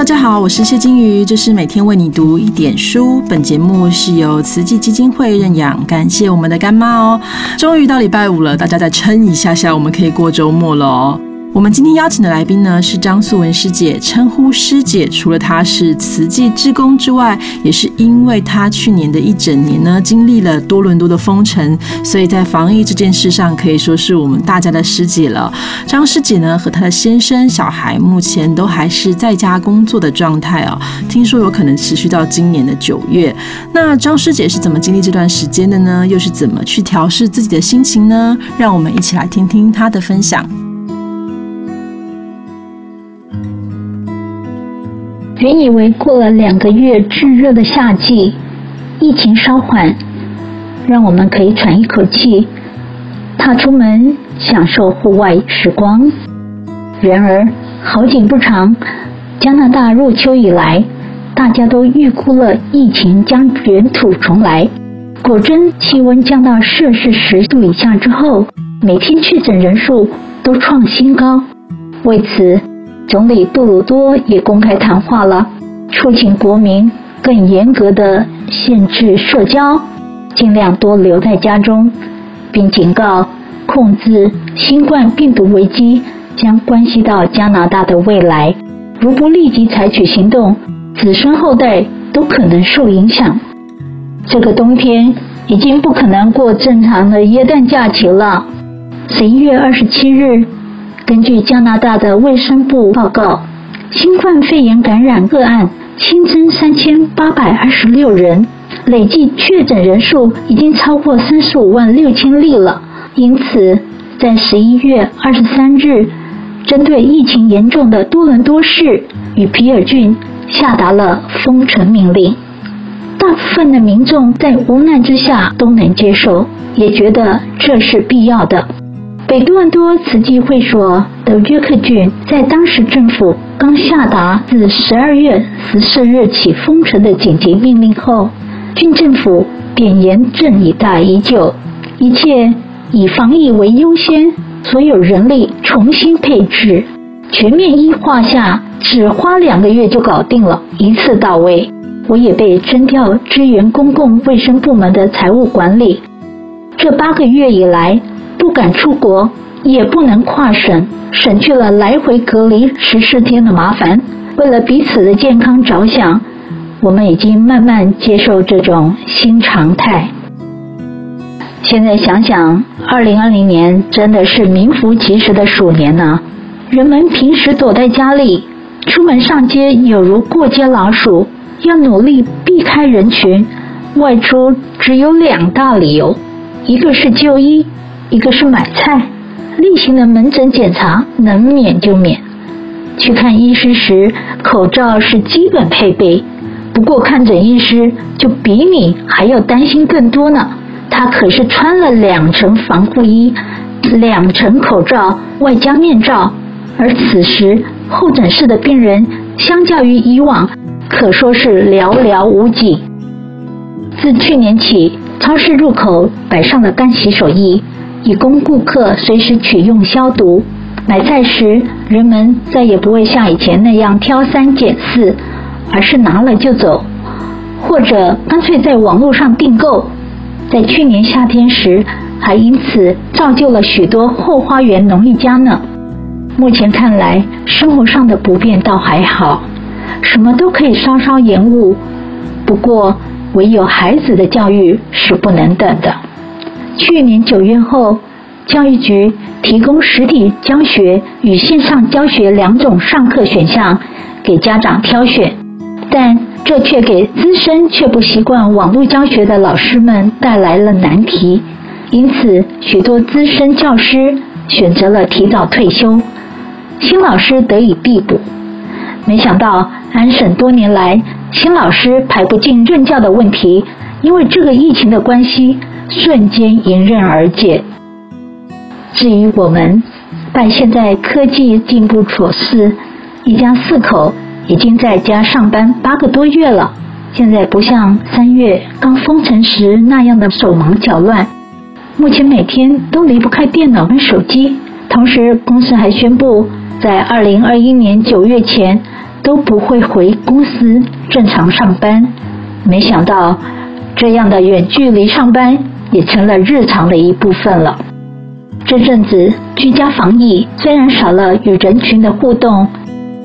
大家好，我是谢金鱼，这是每天为你读一点书。本节目是由慈济基金会认养，感谢我们的干妈哦。终于到礼拜五了，大家再撑一下下，我们可以过周末了哦。我们今天邀请的来宾呢是张素文师姐，称呼师姐，除了她是慈济志工之外，也是因为她去年的一整年呢经历了多伦多的封城，所以在防疫这件事上可以说是我们大家的师姐了。张师姐呢和她的先生、小孩目前都还是在家工作的状态哦，听说有可能持续到今年的九月。那张师姐是怎么经历这段时间的呢？又是怎么去调试自己的心情呢？让我们一起来听听她的分享。原以为过了两个月炙热的夏季，疫情稍缓，让我们可以喘一口气，踏出门享受户外时光。然而好景不长，加拿大入秋以来，大家都预估了疫情将卷土重来。果真，气温降到摄氏十度以下之后，每天确诊人数都创新高。为此，总理杜鲁多也公开谈话了，促请国民更严格的限制社交，尽量多留在家中，并警告控制新冠病毒危机将关系到加拿大的未来，如不立即采取行动，子孙后代都可能受影响。这个冬天已经不可能过正常的耶诞假期了。十一月二十七日。根据加拿大的卫生部报告，新冠肺炎感染个案新增三千八百二十六人，累计确诊人数已经超过三十五万六千例了。因此，在十一月二十三日，针对疫情严重的多伦多市与皮尔郡下达了封城命令。大部分的民众在无奈之下都能接受，也觉得这是必要的。北多伦多慈济会所的约克郡，在当时政府刚下达自十二月十四日起封城的紧急命令后，郡政府便严阵以待已久，一切以防疫为优先，所有人力重新配置，全面医化下，只花两个月就搞定了，一次到位。我也被征调支援公共卫生部门的财务管理，这八个月以来。不敢出国，也不能跨省，省去了来回隔离十四天的麻烦。为了彼此的健康着想，我们已经慢慢接受这种新常态。现在想想，二零二零年真的是名副其实的鼠年呢。人们平时躲在家里，出门上街有如过街老鼠，要努力避开人群。外出只有两大理由，一个是就医。一个是买菜，例行的门诊检查能免就免。去看医师时，口罩是基本配备。不过看诊医师就比你还要担心更多呢。他可是穿了两层防护衣，两层口罩，外加面罩。而此时候诊室的病人，相较于以往，可说是寥寥无几。自去年起，超市入口摆上了干洗手液。以供顾客随时取用消毒。买菜时，人们再也不会像以前那样挑三拣四，而是拿了就走，或者干脆在网络上订购。在去年夏天时，还因此造就了许多后花园农艺家呢。目前看来，生活上的不便倒还好，什么都可以稍稍延误。不过，唯有孩子的教育是不能等的。去年九月后，教育局提供实体教学与线上教学两种上课选项给家长挑选，但这却给资深却不习惯网络教学的老师们带来了难题。因此，许多资深教师选择了提早退休，新老师得以递补。没想到，安省多年来新老师排不进任教的问题，因为这个疫情的关系。瞬间迎刃而解。至于我们，但现在科技进步所赐，一家四口已经在家上班八个多月了。现在不像三月刚封城时那样的手忙脚乱，目前每天都离不开电脑跟手机。同时，公司还宣布，在二零二一年九月前，都不会回公司正常上班。没想到，这样的远距离上班也成了日常的一部分了。这阵子居家防疫，虽然少了与人群的互动，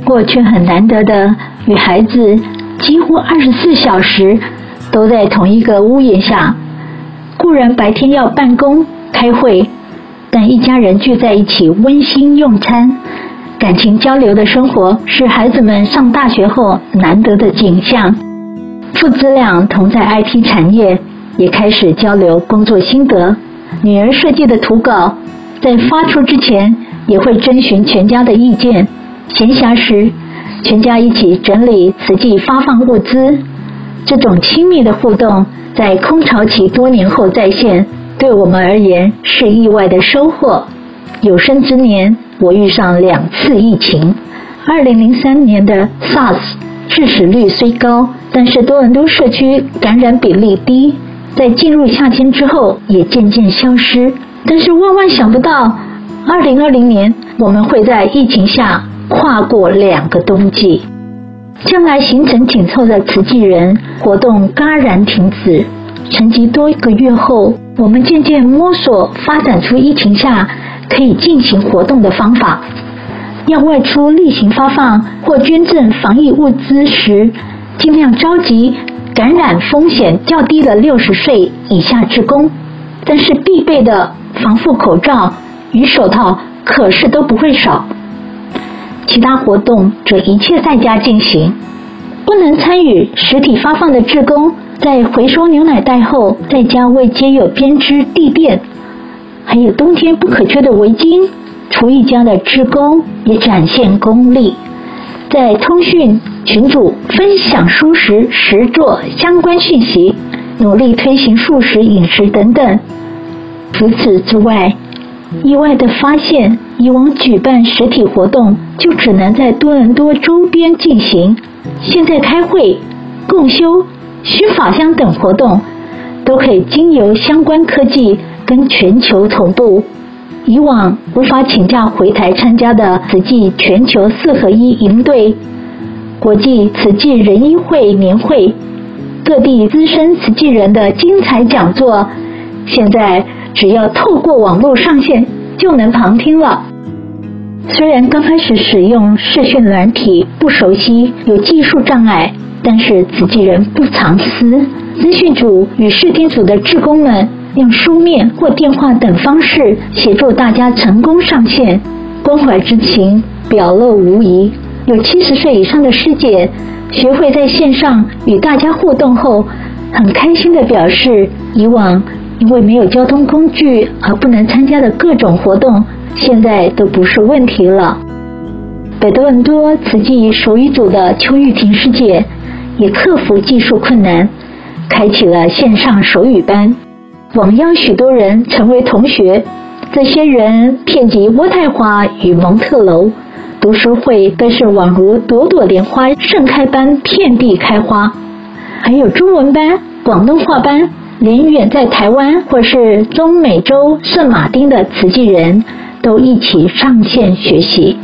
过却很难得的与孩子几乎二十四小时都在同一个屋檐下。固然白天要办公开会，但一家人聚在一起温馨用餐、感情交流的生活，是孩子们上大学后难得的景象。父子俩同在 IT 产业，也开始交流工作心得。女儿设计的图稿，在发出之前也会征询全家的意见。闲暇时，全家一起整理慈济发放物资。这种亲密的互动，在空巢期多年后再现，对我们而言是意外的收获。有生之年，我遇上两次疫情。二零零三年的 SARS 致死率虽高，但是多伦多社区感染比例低，在进入夏天之后也渐渐消失。但是万万想不到，二零二零年我们会在疫情下跨过两个冬季。将来行程紧凑的慈济人活动戛然停止，沉寂多个月后，我们渐渐摸索发展出疫情下可以进行活动的方法。要外出例行发放或捐赠防疫物资时，尽量召集感染风险较低的六十岁以下职工，但是必备的防护口罩与手套可是都不会少。其他活动则一切在家进行。不能参与实体发放的职工，在回收牛奶袋后，在家为街友编织地垫，还有冬天不可缺的围巾。厨艺家的职工也展现功力，在通讯群组分享素食食作相关讯息，努力推行素食饮食等等。除此之外，意外的发现，以往举办实体活动就只能在多伦多周边进行，现在开会、共修、熏法香等活动，都可以经由相关科技跟全球同步。以往无法请假回台参加的慈济全球四合一营队、国际慈济人医会年会、各地资深慈济人的精彩讲座，现在只要透过网络上线就能旁听了。虽然刚开始使用视讯软体不熟悉，有技术障碍，但是慈济人不藏私，资讯组与视听组的志工们。用书面或电话等方式协助大家成功上线，关怀之情表露无遗。有七十岁以上的师姐学会在线上与大家互动后，很开心的表示，以往因为没有交通工具而不能参加的各种活动，现在都不是问题了。北多伦多慈济手语组的邱玉婷师姐也克服技术困难，开启了线上手语班。网邀许多人成为同学，这些人遍及渥太华与蒙特楼，读书会更是宛如朵朵莲花盛开般遍地开花。还有中文班、广东话班，连远在台湾或是中美洲圣马丁的慈济人都一起上线学习。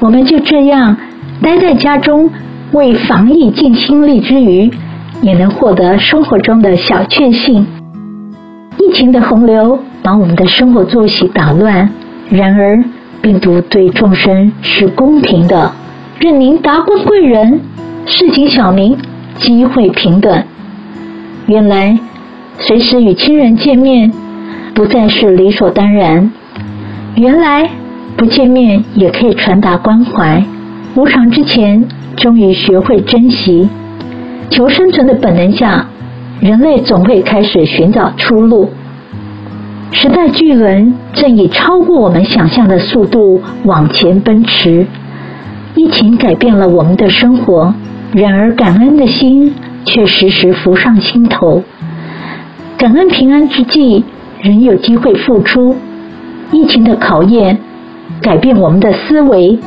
我们就这样待在家中，为防疫尽心力之余，也能获得生活中的小确幸。疫情的洪流把我们的生活作息打乱，然而病毒对众生是公平的。任您达官贵人、市井小民，机会平等。原来，随时与亲人见面不再是理所当然。原来，不见面也可以传达关怀。无常之前，终于学会珍惜。求生存的本能下。人类总会开始寻找出路。时代巨轮正以超过我们想象的速度往前奔驰。疫情改变了我们的生活，然而感恩的心却时时浮上心头。感恩平安之际，仍有机会付出。疫情的考验改变我们的思维，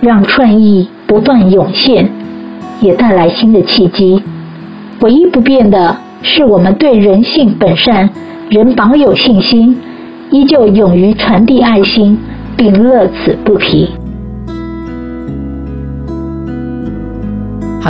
让创意不断涌现，也带来新的契机。唯一不变的。是我们对人性本善人保有信心，依旧勇于传递爱心，并乐此不疲。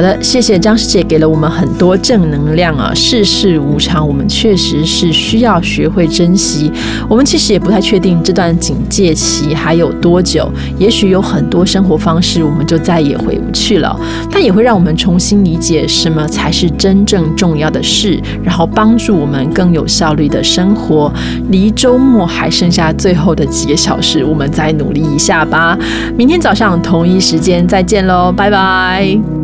好的，谢谢张师姐给了我们很多正能量啊！世事无常，我们确实是需要学会珍惜。我们其实也不太确定这段警戒期还有多久，也许有很多生活方式我们就再也回不去了。但也会让我们重新理解什么才是真正重要的事，然后帮助我们更有效率的生活。离周末还剩下最后的几个小时，我们再努力一下吧。明天早上同一时间再见喽，拜拜。